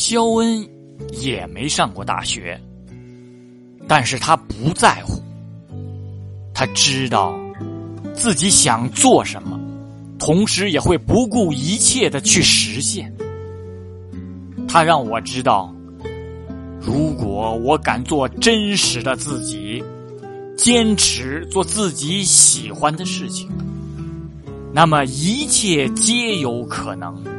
肖恩也没上过大学。但是他不在乎。他知道自己想做什么同时也会不顾一切的去实现。他让我知道如果我敢做真实的自己坚持做自己喜欢的事情那么一切皆有可能。